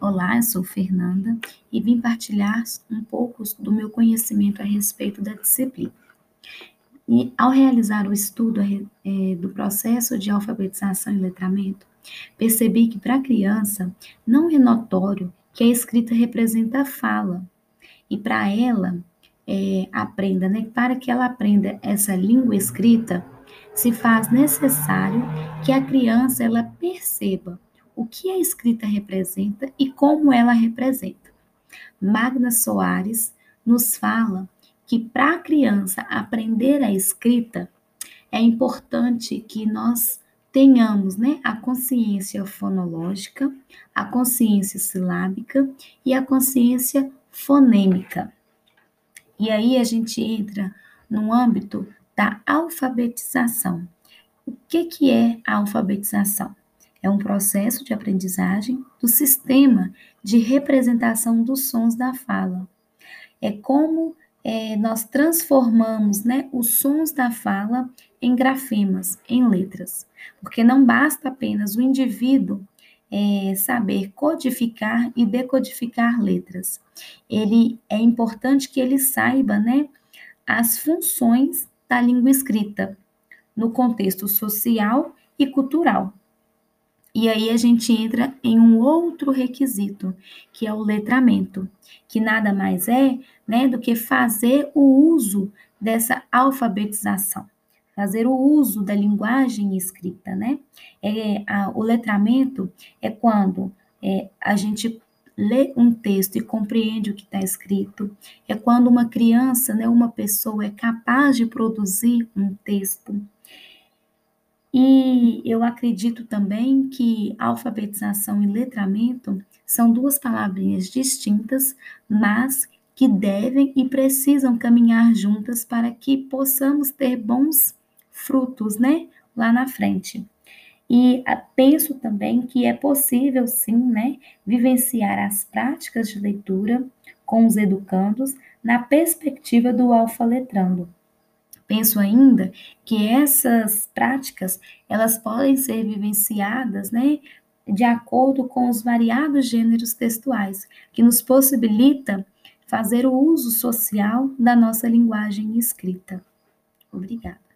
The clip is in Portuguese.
Olá, eu sou Fernanda e vim partilhar um pouco do meu conhecimento a respeito da disciplina. E ao realizar o estudo é, do processo de alfabetização e letramento, percebi que para a criança não é notório que a escrita representa a fala. E para ela, é, aprenda, né? Para que ela aprenda essa língua escrita, se faz necessário que a criança ela perceba o que a escrita representa e como ela representa. Magna Soares nos fala que para a criança aprender a escrita é importante que nós tenhamos né, a consciência fonológica, a consciência silábica e a consciência fonêmica. E aí a gente entra no âmbito da alfabetização. O que, que é a alfabetização? É um processo de aprendizagem do sistema de representação dos sons da fala. É como é, nós transformamos né, os sons da fala em grafemas, em letras. Porque não basta apenas o indivíduo é, saber codificar e decodificar letras. Ele é importante que ele saiba né, as funções da língua escrita no contexto social e cultural. E aí a gente entra em um outro requisito, que é o letramento, que nada mais é né, do que fazer o uso dessa alfabetização, fazer o uso da linguagem escrita, né? É, a, o letramento é quando é, a gente lê um texto e compreende o que está escrito, é quando uma criança, né, uma pessoa é capaz de produzir um texto, e eu acredito também que alfabetização e letramento são duas palavrinhas distintas, mas que devem e precisam caminhar juntas para que possamos ter bons frutos, né, lá na frente. E ah, penso também que é possível, sim, né, vivenciar as práticas de leitura com os educandos na perspectiva do alfa-letrando Penso ainda que essas práticas, elas podem ser vivenciadas, né, de acordo com os variados gêneros textuais, que nos possibilita fazer o uso social da nossa linguagem escrita. Obrigada.